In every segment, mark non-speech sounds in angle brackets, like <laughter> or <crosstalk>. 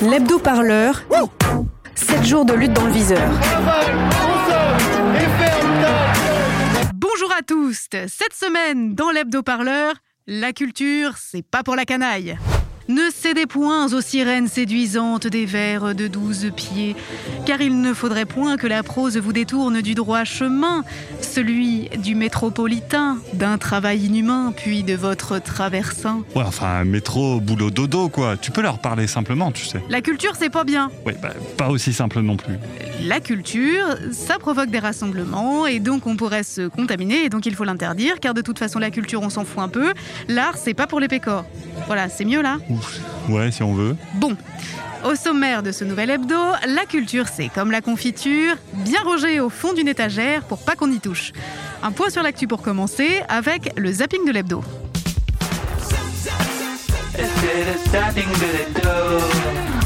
L'hebdo parleur. 7 jours de lutte dans le viseur. Bonjour à tous. Cette semaine, dans l'hebdo parleur, la culture, c'est pas pour la canaille. Ne cédez point aux sirènes séduisantes des vers de douze pieds, car il ne faudrait point que la prose vous détourne du droit chemin, celui du métropolitain, d'un travail inhumain, puis de votre traversin. Ouais, enfin, métro, boulot, dodo, quoi. Tu peux leur parler simplement, tu sais. La culture, c'est pas bien. Oui, bah, pas aussi simple non plus. La culture, ça provoque des rassemblements, et donc on pourrait se contaminer, et donc il faut l'interdire, car de toute façon, la culture, on s'en fout un peu. L'art, c'est pas pour les pécores. Voilà, c'est mieux là Ouf. Ouais, si on veut. Bon, au sommaire de ce nouvel hebdo, la culture c'est comme la confiture, bien rangée au fond d'une étagère pour pas qu'on y touche. Un point sur l'actu pour commencer avec le zapping de l'hebdo.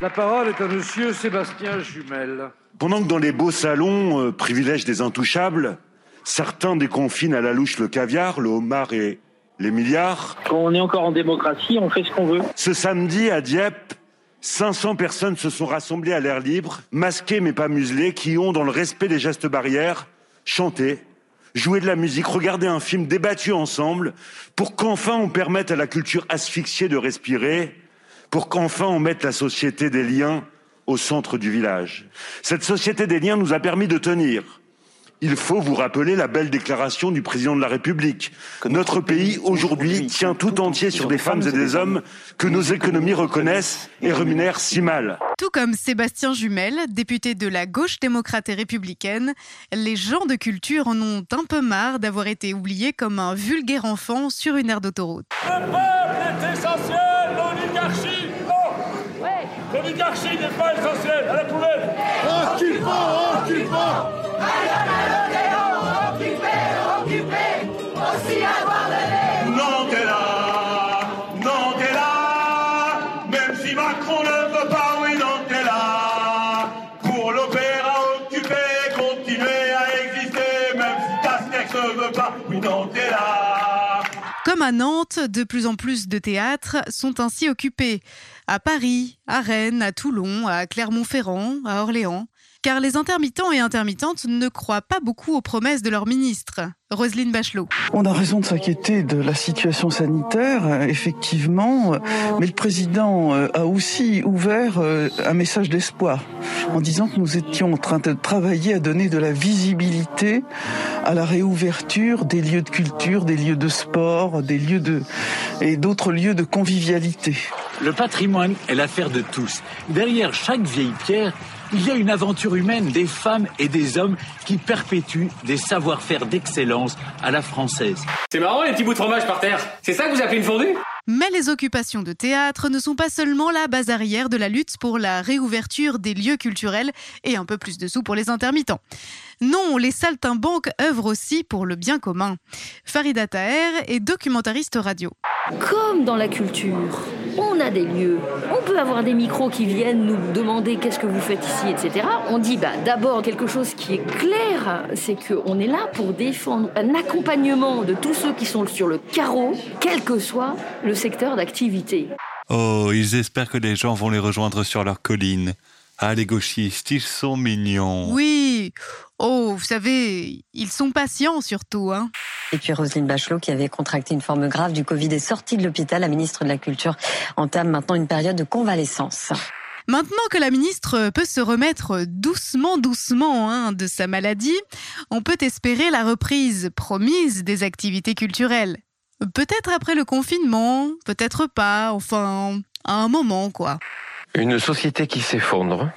La parole est à monsieur Sébastien Jumel. Pendant que dans les beaux salons euh, privilègent des intouchables, certains déconfinent à la louche le caviar, le homard et les milliards. Quand on est encore en démocratie, on fait ce qu'on veut. Ce samedi à Dieppe, 500 personnes se sont rassemblées à l'air libre, masquées mais pas muselées, qui ont, dans le respect des gestes barrières, chanté, joué de la musique, regardé un film, débattu ensemble, pour qu'enfin on permette à la culture asphyxiée de respirer, pour qu'enfin on mette la société des liens au centre du village. Cette société des liens nous a permis de tenir. Il faut vous rappeler la belle déclaration du président de la République. Notre pays, aujourd'hui, tient tout entier sur des femmes et des hommes que nos économies reconnaissent et rémunèrent si mal. Tout comme Sébastien Jumel, député de la gauche démocrate et républicaine, les gens de culture en ont un peu marre d'avoir été oubliés comme un vulgaire enfant sur une aire d'autoroute. Le peuple est essentiel, l'oligarchie. Non. L'oligarchie n'est pas essentielle, à la poubelle Nantes, de plus en plus de théâtres sont ainsi occupés. À Paris, à Rennes, à Toulon, à Clermont-Ferrand, à Orléans. Car les intermittents et intermittentes ne croient pas beaucoup aux promesses de leur ministre, Roselyne Bachelot. On a raison de s'inquiéter de la situation sanitaire, euh, effectivement, euh, mais le président euh, a aussi ouvert un message d'espoir en disant que nous étions en train de travailler à donner de la visibilité à la réouverture des lieux de culture, des lieux de sport, des lieux de et d'autres lieux de convivialité. Le patrimoine est l'affaire de tous. Derrière chaque vieille pierre, il y a une aventure humaine des femmes et des hommes qui perpétuent des savoir-faire d'excellence à la française. C'est marrant les petits bouts de fromage par terre. C'est ça que vous appelez une fondue? Mais les occupations de théâtre ne sont pas seulement la base arrière de la lutte pour la réouverture des lieux culturels et un peu plus de sous pour les intermittents. Non, les saltimbanques œuvrent aussi pour le bien commun. Farida Taher est documentariste radio. Comme dans la culture, on a des lieux. On peut avoir des micros qui viennent nous demander qu'est-ce que vous faites ici, etc. On dit bah, d'abord quelque chose qui est clair, c'est qu'on est là pour défendre un accompagnement de tous ceux qui sont sur le carreau, quel que soit le secteur d'activité. Oh, ils espèrent que les gens vont les rejoindre sur leur colline. Ah, les gauchistes, ils sont mignons. Oui. Oh, vous savez, ils sont patients surtout, hein. Et puis Roselyne Bachelot, qui avait contracté une forme grave du Covid, est sortie de l'hôpital. La ministre de la Culture entame maintenant une période de convalescence. Maintenant que la ministre peut se remettre doucement, doucement hein, de sa maladie, on peut espérer la reprise promise des activités culturelles. Peut-être après le confinement, peut-être pas, enfin, à un moment, quoi. Une société qui s'effondre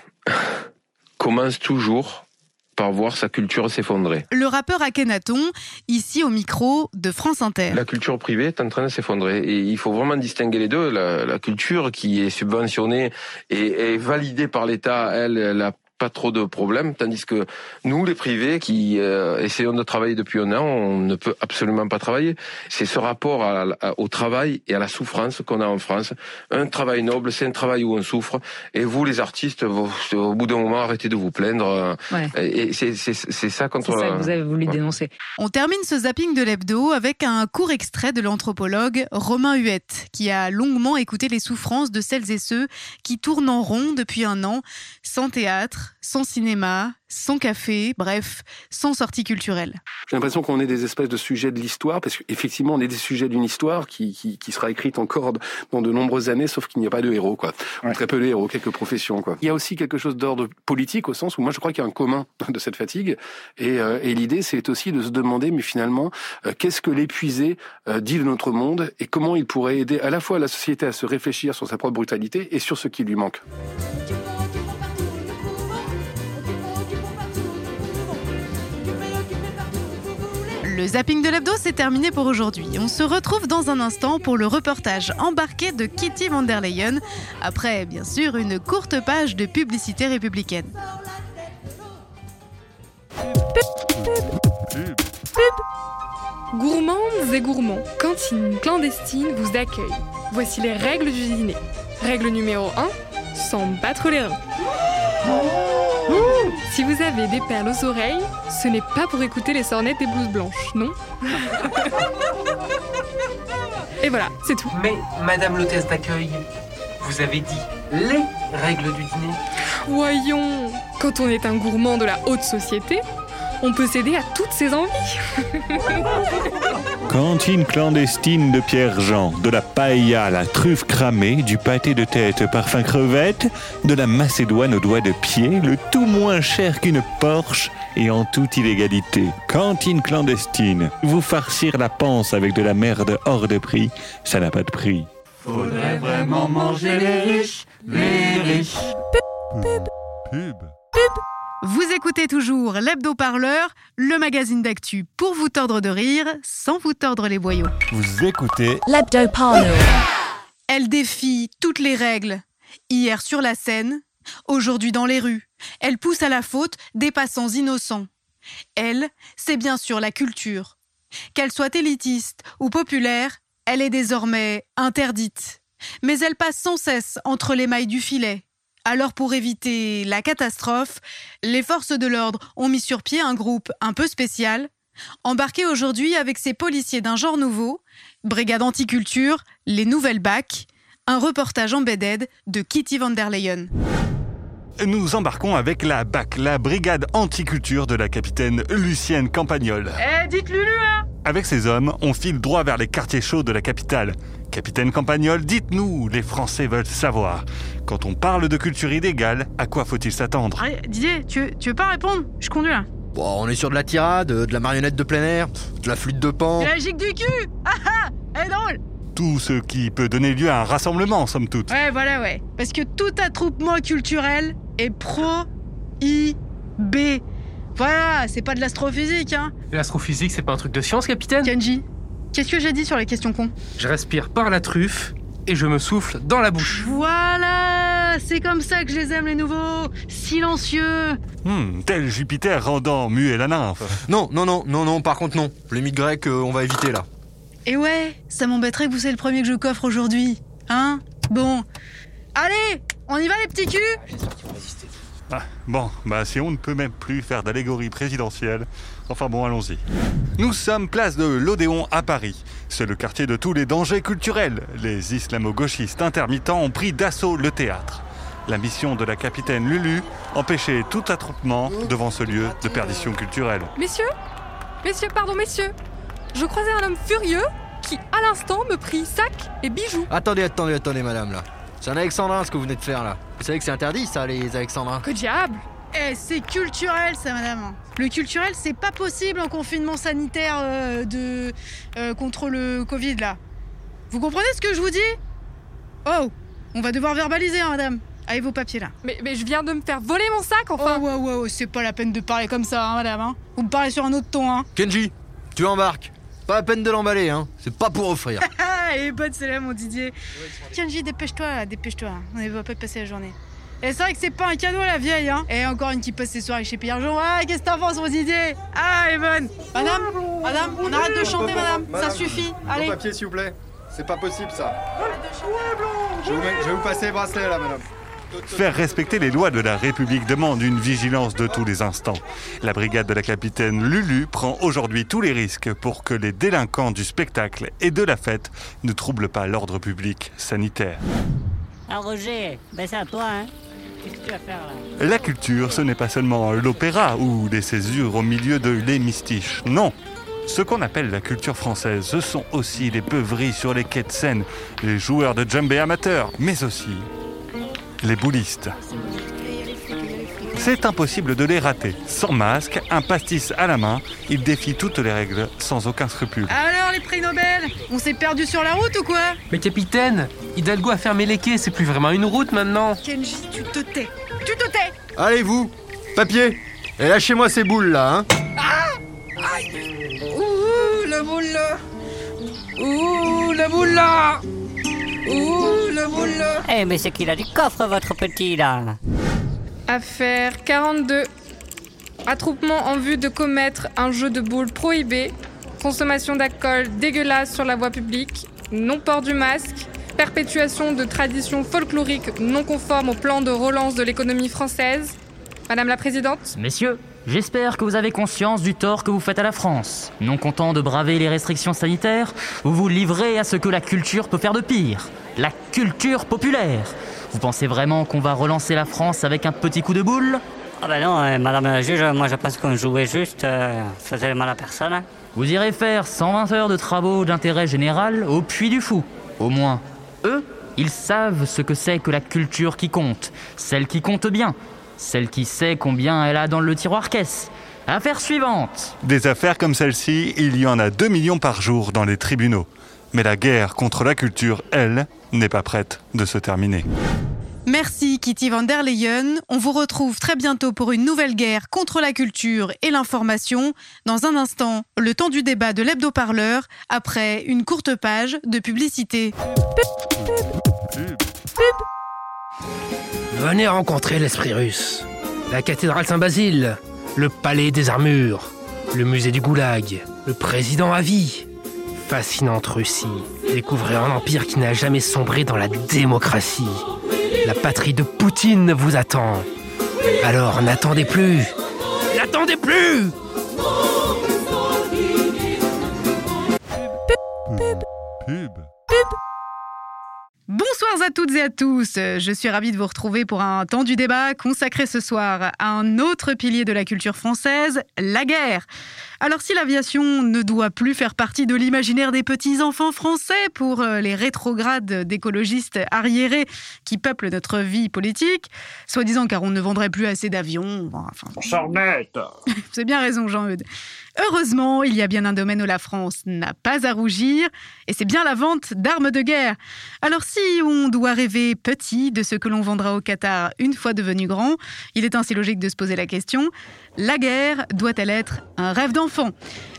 commence toujours par voir sa culture s'effondrer. Le rappeur Akhenaton, ici au micro de France Inter. La culture privée est en train de s'effondrer et il faut vraiment distinguer les deux. La, la culture qui est subventionnée et est validée par l'État, elle, elle a pas trop de problèmes, tandis que nous, les privés, qui euh, essayons de travailler depuis un an, on ne peut absolument pas travailler. C'est ce rapport à, à, au travail et à la souffrance qu'on a en France. Un travail noble, c'est un travail où on souffre. Et vous, les artistes, vous, au bout d'un moment, arrêtez de vous plaindre. Ouais. Et c'est ça contre. C'est ça que vous avez voulu dénoncer. On termine ce zapping de l'hebdo avec un court extrait de l'anthropologue Romain Huette, qui a longuement écouté les souffrances de celles et ceux qui tournent en rond depuis un an, sans théâtre, sans cinéma, sans café, bref, sans sortie culturelle. J'ai l'impression qu'on est des espèces de sujets de l'histoire, parce qu'effectivement, on est des sujets d'une histoire qui, qui, qui, sera écrite encore dans de nombreuses années, sauf qu'il n'y a pas de héros, quoi. Ouais. Très peu de héros, quelques professions, quoi. Il y a aussi quelque chose d'ordre politique, au sens où moi, je crois qu'il y a un commun <laughs> de cette fatigue. Et, euh, et l'idée, c'est aussi de se demander, mais finalement, euh, qu'est-ce que l'épuisé euh, dit de notre monde et comment il pourrait aider à la fois la société à se réfléchir sur sa propre brutalité et sur ce qui lui manque. Le zapping de l'hebdo, c'est terminé pour aujourd'hui. On se retrouve dans un instant pour le reportage embarqué de Kitty van der Leyen, après bien sûr une courte page de publicité républicaine. Gourmandes et gourmands, cantine clandestine vous accueille. Voici les règles du dîner. Règle numéro 1, sans battre les reins. Si vous avez des perles aux oreilles, ce n'est pas pour écouter les sornettes des blouses blanches, non <laughs> Et voilà, c'est tout. Mais, Madame l'hôtesse d'accueil, vous avez dit les règles du dîner. Voyons, quand on est un gourmand de la haute société, on peut céder à toutes ses envies. <laughs> Cantine clandestine de Pierre-Jean, de la paella à la truffe cramée, du pâté de tête parfum crevette, de la macédoine aux doigts de pied, le tout moins cher qu'une Porsche et en toute illégalité. Cantine clandestine, vous farcir la panse avec de la merde hors de prix, ça n'a pas de prix. Faudrait vraiment manger les riches, les riches. Pub, pub, pub. Écoutez toujours l'hebdo-parleur, le magazine d'actu pour vous tordre de rire sans vous tordre les boyaux. Vous écoutez l'hebdo-parleur. Elle défie toutes les règles. Hier sur la scène, aujourd'hui dans les rues. Elle pousse à la faute des passants innocents. Elle, c'est bien sûr la culture. Qu'elle soit élitiste ou populaire, elle est désormais interdite. Mais elle passe sans cesse entre les mailles du filet. Alors pour éviter la catastrophe, les forces de l'ordre ont mis sur pied un groupe un peu spécial, embarqué aujourd'hui avec ses policiers d'un genre nouveau, Brigade Anticulture, les Nouvelles BAC, un reportage embedded de Kitty van der Leyen. Nous embarquons avec la BAC, la Brigade Anticulture de la capitaine Lucienne Campagnol. Eh, dites Lulu, hein Avec ces hommes, on file droit vers les quartiers chauds de la capitale. Capitaine Campagnol, dites-nous, les Français veulent savoir. Quand on parle de culture illégale, à quoi faut-il s'attendre? Allez, Didier, tu veux, tu veux pas répondre? Je conduis là. Bon, on est sur de la tirade, de la marionnette de plein air, de la flûte de pan. C'est la gigue du cul Ah ah Elle est drôle Tout ce qui peut donner lieu à un rassemblement, somme toute. Ouais, voilà, ouais. Parce que tout attroupement culturel est pro-I-B. Voilà, c'est pas de l'astrophysique, hein. L'astrophysique, c'est pas un truc de science, capitaine? Kenji, qu'est-ce que j'ai dit sur les questions cons Je respire par la truffe et je me souffle dans la bouche. Voilà C'est comme ça que je les aime, les nouveaux Silencieux hmm, Tel Jupiter rendant muet la nymphe. <laughs> Non, non, non, non, non, par contre non. Les mythes grecs, euh, on va éviter là. Et ouais, ça m'embêterait que vous soyez le premier que je coffre aujourd'hui. Hein? Bon. Allez On y va les petits culs? Ah, bon, bah si on ne peut même plus faire d'allégorie présidentielle, enfin bon, allons-y. Nous sommes place de l'Odéon à Paris. C'est le quartier de tous les dangers culturels. Les islamo-gauchistes intermittents ont pris d'assaut le théâtre. La mission de la capitaine Lulu, empêcher tout attroupement devant ce lieu de perdition culturelle. Messieurs Messieurs, pardon, messieurs Je croisais un homme furieux qui, à l'instant, me prit sac et bijoux. Attendez, attendez, attendez, madame, là. C'est un alexandrin ce que vous venez de faire là. Vous savez que c'est interdit ça, les alexandrins Que diable Eh, c'est culturel ça, madame. Le culturel, c'est pas possible en confinement sanitaire euh, de euh, contre le Covid là. Vous comprenez ce que je vous dis Oh, on va devoir verbaliser, hein, madame. Allez vos papiers là. Mais, mais je viens de me faire voler mon sac enfin. Oh ouais ouais, ouais c'est pas la peine de parler comme ça, hein, madame. Hein. Vous me parlez sur un autre ton, hein. Kenji, tu embarques. Pas la peine de l'emballer, hein. C'est pas pour offrir. <laughs> Elle est bonne celle-là, mon Didier. Kenji, dépêche-toi, dépêche-toi. On ne va pas passer la journée. Et c'est vrai que c'est pas un cadeau la vieille, hein. Et encore une qui passe ses soirées chez Pierre Jean. Ah, qu'est-ce que t'en penses, vos idées Ah, elle est bonne. Madame, madame, on arrête de chanter, madame. Ça suffit. Allez. papier, s'il vous plaît. C'est pas possible, ça. Je vais, vous, je vais vous passer les bracelets, là, madame. Faire respecter les lois de la République demande une vigilance de tous les instants. La brigade de la capitaine Lulu prend aujourd'hui tous les risques pour que les délinquants du spectacle et de la fête ne troublent pas l'ordre public sanitaire. Ah Roger, ben c'est à toi, hein La culture, ce n'est pas seulement l'opéra ou des césures au milieu de les mystiches. Non, ce qu'on appelle la culture française, ce sont aussi les beuveries sur les quais de Seine, les joueurs de djembé amateurs, mais aussi les boulistes. C'est impossible de les rater. Sans masque, un pastis à la main, ils défient toutes les règles sans aucun scrupule. Alors, les prix Nobel On s'est perdu sur la route ou quoi? Mais capitaine, Hidalgo a fermé les quais, c'est plus vraiment une route maintenant. Kenji, tu te tais. Tu te tais Allez, vous Papier Et lâchez-moi ces boules, là, hein Ah Aïe Ouh, la boule là Ouh, la boule là Eh, mais c'est qu'il a du coffre, votre petit là Affaire 42. Attroupement en vue de commettre un jeu de boules prohibé. Consommation d'alcool dégueulasse sur la voie publique. Non-port du masque. Perpétuation de traditions folkloriques non conformes au plan de relance de l'économie française. Madame la Présidente Messieurs, j'espère que vous avez conscience du tort que vous faites à la France. Non content de braver les restrictions sanitaires, vous vous livrez à ce que la culture peut faire de pire. La culture populaire. Vous pensez vraiment qu'on va relancer la France avec un petit coup de boule? Ah ben non, euh, Madame la juge, moi je pense qu'on jouait juste, euh, faisait mal à personne. hein. Vous irez faire 120 heures de travaux d'intérêt général au Puy du Fou. Au moins, eux, ils savent ce que c'est que la culture qui compte. Celle qui compte bien. Celle qui sait combien elle a dans le tiroir caisse. Affaire suivante. Des affaires comme celle-ci, il y en a 2 millions par jour dans les tribunaux. Mais la guerre contre la culture, elle, n'est pas prête de se terminer. Merci Kitty van der Leyen. On vous retrouve très bientôt pour une nouvelle guerre contre la culture et l'information. Dans un instant, le temps du débat de l'hebdo-parleur, après une courte page de publicité. Venez rencontrer l'esprit russe. La cathédrale Saint-Basile, le palais des armures, le musée du Goulag, le président à vie. Fascinante Russie. Découvrez un empire qui n'a jamais sombré dans la démocratie. La patrie de Poutine vous attend. Alors n'attendez plus. N'attendez plus Bonsoir à toutes et à tous. Je suis ravie de vous retrouver pour un temps du débat consacré ce soir à un autre pilier de la culture française, la guerre. Alors si l'aviation ne doit plus faire partie de l'imaginaire des petits-enfants français pour euh, les rétrogrades d'écologistes arriérés qui peuplent notre vie politique, soi-disant car on ne vendrait plus assez d'avions, enfin... Avez <laughs> bien raison, Jean-Eudes. Heureusement, il y a bien un domaine où la France n'a pas à rougir, et c'est bien la vente d'armes de guerre. Alors si on doit rêver petit de ce que l'on vendra au Qatar une fois devenu grand, il est ainsi logique de se poser la question, la guerre doit-elle être un rêve d'enfant?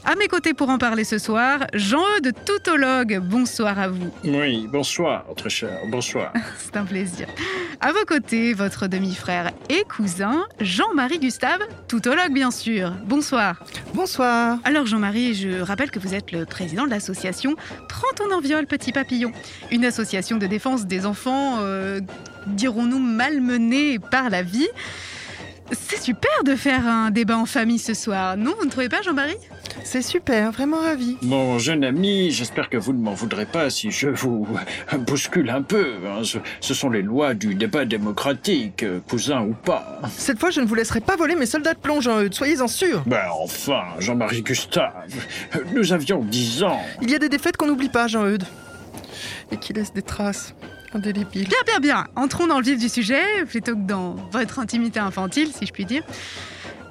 À mes côtés pour en parler ce soir, Jean-Eudes Toutologue, bonsoir à vous. Oui, bonsoir, très cher, bonsoir. <laughs> C'est un plaisir. À vos côtés, votre demi-frère et cousin, Jean-Marie Gustave, toutologue bien sûr. Bonsoir. Bonsoir. Alors Jean-Marie, je rappelle que vous êtes le président de l'association Prends ton enviole petit papillon, une association de défense des enfants, euh, dirons-nous, malmenés par la vie. C'est super de faire un débat en famille ce soir, non Vous ne trouvez pas Jean-Marie? C'est super, vraiment ravi. Mon jeune ami, j'espère que vous ne m'en voudrez pas si je vous <laughs> bouscule un peu. hein. Ce, ce sont les lois du débat démocratique, euh, cousin ou pas. Cette fois, je ne vous laisserai pas voler mes soldats de plomb, Jean-Eudes, soyez-en sûr. Ben enfin, Jean-Marie Gustave, nous avions 10 ans. Il y a des défaites qu'on n'oublie pas, Jean-Eudes. Et qui laissent des traces Bien, bien, bien. Entrons dans le vif du sujet, plutôt que dans votre intimité infantile, si je puis dire.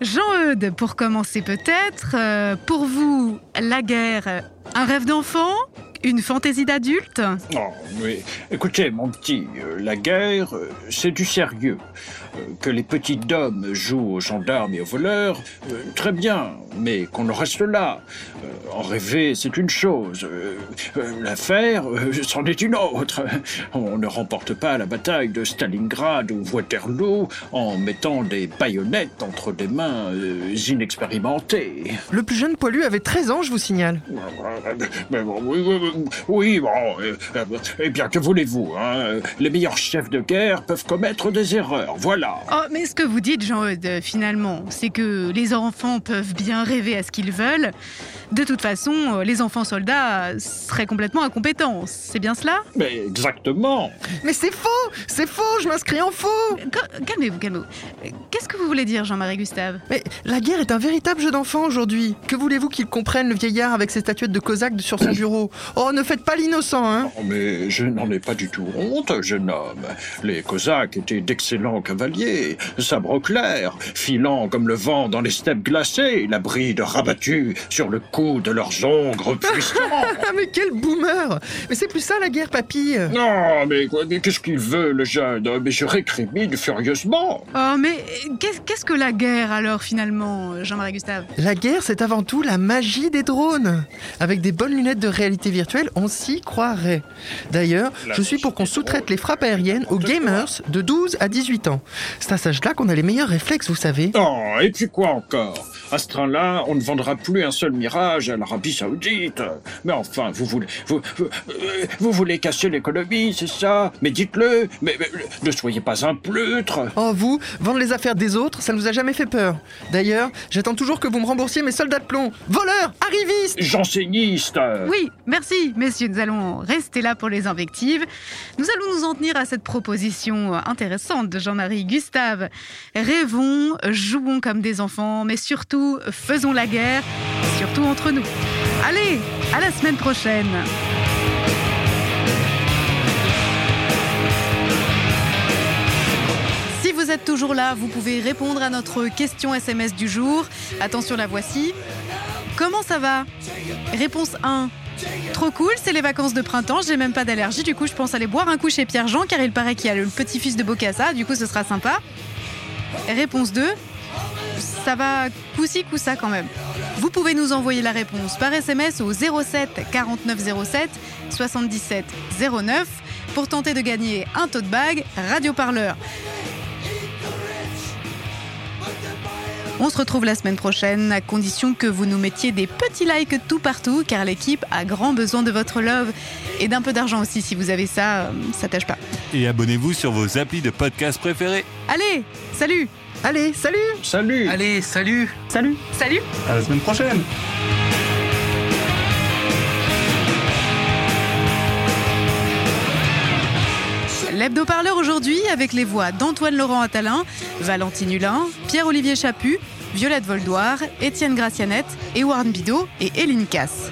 Jean-Eudes, pour commencer peut-être, euh, pour vous, la guerre, un rêve d'enfant? Une fantaisie d'adulte? Oh, oui. Écoutez, mon petit, euh, la guerre, euh, c'est du sérieux. Euh, que les petits hommes jouent aux gendarmes et aux voleurs, très bien, mais qu'on en reste là. En rêver, c'est une chose. L'affaire, c'en est une autre. On ne remporte pas la bataille de Stalingrad ou Waterloo en mettant des baïonnettes entre des mains inexpérimentées. Le plus jeune poilu avait 13 ans, je vous signale. Mais bon, oui, oui, oui, oui, bon, euh, euh, eh bien, que voulez-vous hein? Les meilleurs chefs de guerre peuvent commettre des erreurs, voilà. Oh, mais ce que vous dites, Jean-Eudes, finalement, c'est que les enfants peuvent bien rêver à ce qu'ils veulent. De toute façon, euh, les enfants soldats seraient complètement incompétents. C'est bien cela? Mais exactement. Mais c'est faux C'est faux, je m'inscris en faux Cal- Calmez-vous, calmez-vous. Euh, Qu'est-ce que vous voulez dire, Jean-Marie Gustave? Mais la guerre est un véritable jeu d'enfant aujourd'hui. Que voulez-vous qu'il comprenne, le vieillard, avec ses statuettes de Cosaque sur son bureau? Oh, ne faites pas l'innocent, hein Oh, mais je n'en ai pas du tout honte, jeune homme. Les Cosaques étaient d'excellents cavaliers, sabre clair, filant comme le vent dans les steppes glacées, la bride rabattue sur le cou de leurs ongres puissants. <laughs> Ah, mais quel boomer Mais c'est plus ça la guerre, papy Non, mais, quoi, mais qu'est-ce qu'il veut, le jeune homme? Mais je récrimine furieusement. Oh, mais qu'est- qu'est-ce que la guerre alors, finalement, Jean-Marie Gustave? La guerre, c'est avant tout la magie des drones. Avec des bonnes lunettes de réalité virtuelle, on s'y croirait. D'ailleurs, je suis pour qu'on sous-traite les frappes aériennes aux gamers de 12 à 18 ans. C'est à cet âge-là qu'on a les meilleurs réflexes, vous savez. Oh, et puis quoi encore? À ce train-là, on ne vendra plus un seul mirage à l'Arabie Saoudite. Mais enfin, vous voulez, vous, vous, euh, vous voulez casser l'économie, c'est ça? Mais dites-le. Mais, mais ne soyez pas un pleutre. Oh, vous, vendre les affaires des autres, ça nous a jamais fait peur. D'ailleurs, j'attends toujours que vous me remboursiez mes soldats de plomb. Voleurs, arrivistes Janséniste. Oui, merci, messieurs. Nous allons rester là pour les invectives. Nous allons nous en tenir à cette proposition intéressante de Jean-Marie Gustave. Rêvons, jouons comme des enfants, mais surtout, faisons la guerre, surtout entre nous. Allez, à la semaine prochaine. Si vous êtes toujours là, vous pouvez répondre à notre question SMS du jour. Attention, la voici. Comment ça va? Réponse 1. Trop cool, c'est les vacances de printemps, j'ai même pas d'allergie, du coup je pense aller boire un coup chez Pierre-Jean car il paraît qu'il y a le petit-fils de Bocassa, du coup ce sera sympa. Réponse 2. Ça va coup-ci, coup-ça quand même. Vous pouvez nous envoyer la réponse par SMS au 07 49 07 77 09 pour tenter de gagner un tote bag Radio Parleur. On se retrouve la semaine prochaine à condition que vous nous mettiez des petits likes tout partout car l'équipe a grand besoin de votre love et d'un peu d'argent aussi si vous avez ça, euh, ça tâche pas. Et abonnez-vous sur vos applis de podcast préférés. Allez, salut Allez, salut. Salut. Allez, salut. Salut. Salut. À la semaine prochaine. L'hebdo-parleur aujourd'hui avec les voix d'Antoine Laurent Attalin, Valentine Hulin, Pierre-Olivier Chaput, Violette Voldoir, Étienne Gracianette, Ewarne Bidot et Hélène Casse.